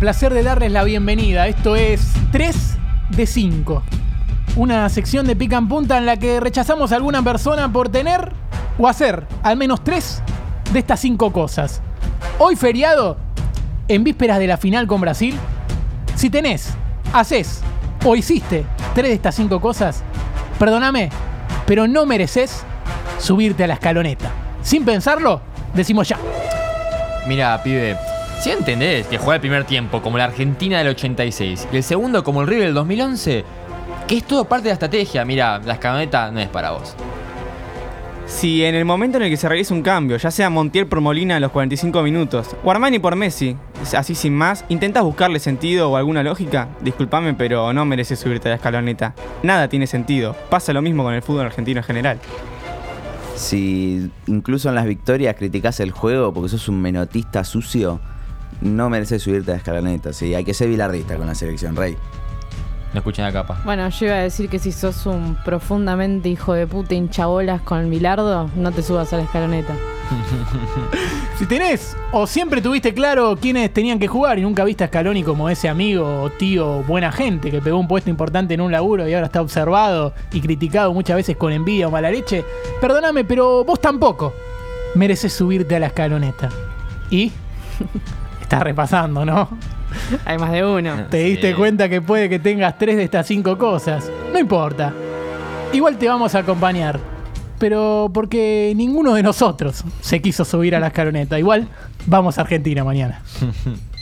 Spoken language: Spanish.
Placer de darles la bienvenida. Esto es 3 de 5. Una sección de pica en punta en la que rechazamos a alguna persona por tener o hacer al menos tres de estas cinco cosas. Hoy feriado, en vísperas de la final con Brasil, si tenés, haces o hiciste tres de estas cinco cosas, perdóname, pero no mereces subirte a la escaloneta. Sin pensarlo, decimos ya. Mira, pibe, si entendés que juega el primer tiempo como la Argentina del 86 y el segundo como el River del 2011, que es todo parte de la estrategia, mira, la escaloneta no es para vos. Si en el momento en el que se realiza un cambio, ya sea Montiel por Molina a los 45 minutos o Armani por Messi, así sin más, intentas buscarle sentido o alguna lógica, discúlpame, pero no mereces subirte a la escaloneta. Nada tiene sentido. Pasa lo mismo con el fútbol argentino en general. Si incluso en las victorias criticás el juego porque sos un menotista sucio, no mereces subirte a la escaloneta. Sí, hay que ser bilardista con la selección, Rey. No escuchen la capa. Bueno, yo iba a decir que si sos un profundamente hijo de puta hinchabolas con el Milardo, no te subas a la escaloneta. Si tenés o siempre tuviste claro quiénes tenían que jugar y nunca viste a Scaloni como ese amigo o tío buena gente que pegó un puesto importante en un laburo y ahora está observado y criticado muchas veces con envidia o mala leche, perdóname, pero vos tampoco mereces subirte a la escaloneta. Y estás repasando, ¿no? Hay más de uno. Te diste Sí. cuenta que puede que tengas tres de estas cinco cosas. No importa. Igual te vamos a acompañar. Pero porque ninguno de nosotros se quiso subir a la escaloneta. Igual vamos a Argentina mañana.